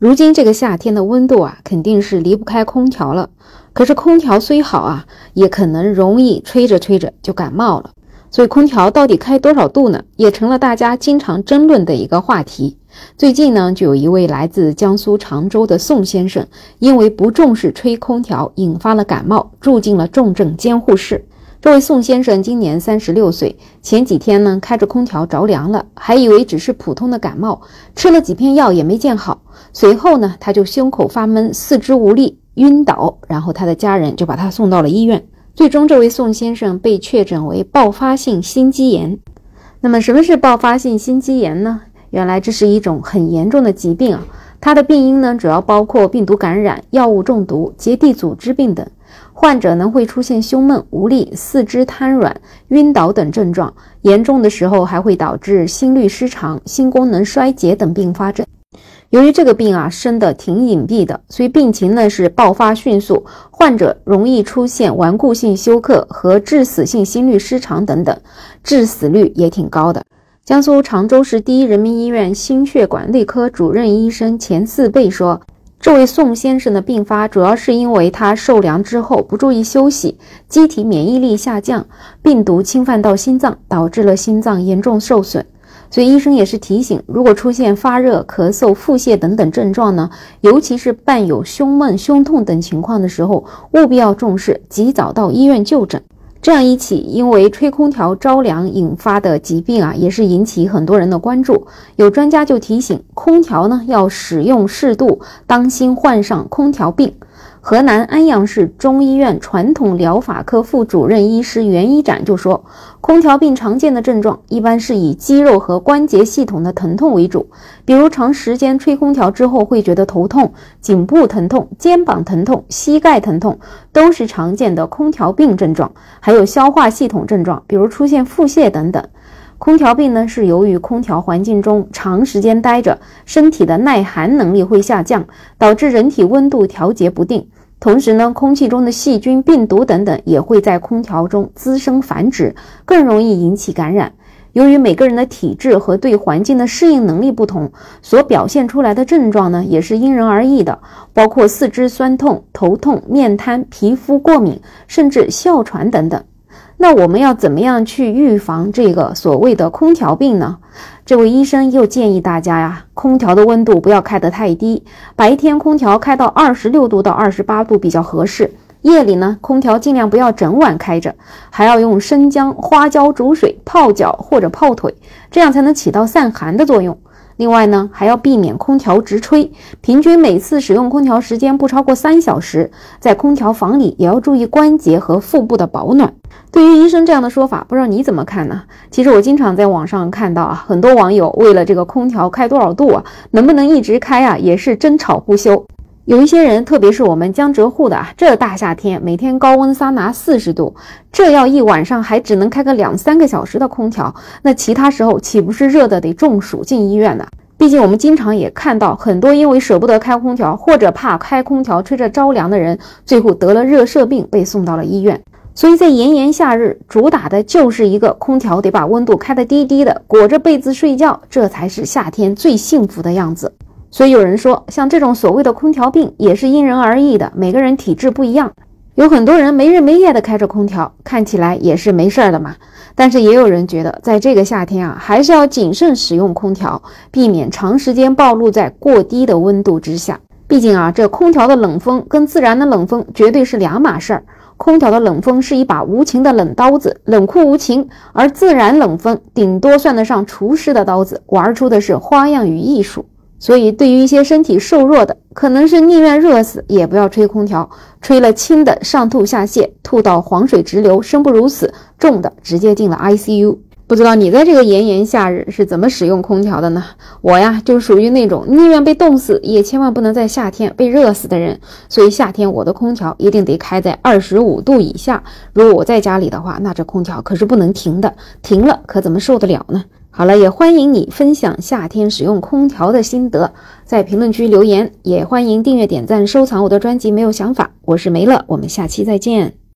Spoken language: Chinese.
如今这个夏天的温度啊，肯定是离不开空调了。可是空调虽好啊，也可能容易吹着吹着就感冒了。所以空调到底开多少度呢？也成了大家经常争论的一个话题。最近呢，就有一位来自江苏常州的宋先生，因为不重视吹空调，引发了感冒，住进了重症监护室。这位宋先生今年三十六岁，前几天呢开着空调着凉了，还以为只是普通的感冒，吃了几片药也没见好。随后呢，他就胸口发闷、四肢无力、晕倒，然后他的家人就把他送到了医院。最终，这位宋先生被确诊为爆发性心肌炎。那么，什么是爆发性心肌炎呢？原来这是一种很严重的疾病啊！它的病因呢，主要包括病毒感染、药物中毒、结缔组织病等。患者呢会出现胸闷、无力、四肢瘫软、晕倒等症状，严重的时候还会导致心律失常、心功能衰竭等并发症。由于这个病啊生的挺隐蔽的，所以病情呢是爆发迅速，患者容易出现顽固性休克和致死性心律失常等等，致死率也挺高的。江苏常州市第一人民医院心血管内科主任医生钱四贝说，这位宋先生的病发主要是因为他受凉之后不注意休息，机体免疫力下降，病毒侵犯到心脏，导致了心脏严重受损。所以医生也是提醒，如果出现发热、咳嗽、腹泻等等症状呢，尤其是伴有胸闷、胸痛等情况的时候，务必要重视，及早到医院就诊。这样一起因为吹空调着凉引发的疾病啊，也是引起很多人的关注。有专家就提醒，空调呢要使用适度，当心患上空调病。河南安阳市中医院传统疗法科副主任医师袁一展就说，空调病常见的症状一般是以肌肉和关节系统的疼痛为主，比如长时间吹空调之后会觉得头痛、颈部疼痛、肩膀疼痛、膝盖疼痛，都是常见的空调病症状。还有消化系统症状，比如出现腹泻等等。空调病呢，是由于空调环境中长时间待着，身体的耐寒能力会下降，导致人体温度调节不定。同时呢，空气中的细菌、病毒等等也会在空调中滋生繁殖，更容易引起感染。由于每个人的体质和对环境的适应能力不同，所表现出来的症状呢，也是因人而异的，包括四肢酸痛、头痛、面瘫、皮肤过敏，甚至哮喘等等。那我们要怎么样去预防这个所谓的空调病呢？这位医生又建议大家呀，空调的温度不要开得太低，白天空调开到二十六度到二十八度比较合适。夜里呢，空调尽量不要整晚开着，还要用生姜、花椒煮水泡脚或者泡腿，这样才能起到散寒的作用。另外呢，还要避免空调直吹，平均每次使用空调时间不超过三小时。在空调房里也要注意关节和腹部的保暖。对于医生这样的说法，不知道你怎么看呢？其实我经常在网上看到啊，很多网友为了这个空调开多少度啊，能不能一直开啊，也是争吵不休。有一些人，特别是我们江浙沪的啊，这大夏天每天高温桑拿四十度，这要一晚上还只能开个两三个小时的空调，那其他时候岂不是热的得中暑进医院呢？毕竟我们经常也看到很多因为舍不得开空调或者怕开空调吹着着凉的人，最后得了热射病被送到了医院。所以在炎炎夏日，主打的就是一个空调得把温度开得低低的，裹着被子睡觉，这才是夏天最幸福的样子。所以有人说，像这种所谓的空调病也是因人而异的，每个人体质不一样。有很多人没日没夜的开着空调，看起来也是没事儿的嘛。但是也有人觉得，在这个夏天啊，还是要谨慎使用空调，避免长时间暴露在过低的温度之下。毕竟啊，这空调的冷风跟自然的冷风绝对是两码事儿。空调的冷风是一把无情的冷刀子，冷酷无情；而自然冷风顶多算得上厨师的刀子，玩出的是花样与艺术。所以，对于一些身体瘦弱的，可能是宁愿热死也不要吹空调。吹了轻的上吐下泻，吐到黄水直流，生不如死；重的直接进了 ICU。不知道你在这个炎炎夏日是怎么使用空调的呢？我呀，就属于那种宁愿被冻死，也千万不能在夏天被热死的人。所以夏天我的空调一定得开在二十五度以下。如果我在家里的话，那这空调可是不能停的，停了可怎么受得了呢？好了，也欢迎你分享夏天使用空调的心得，在评论区留言。也欢迎订阅、点赞、收藏我的专辑。没有想法，我是梅乐，我们下期再见。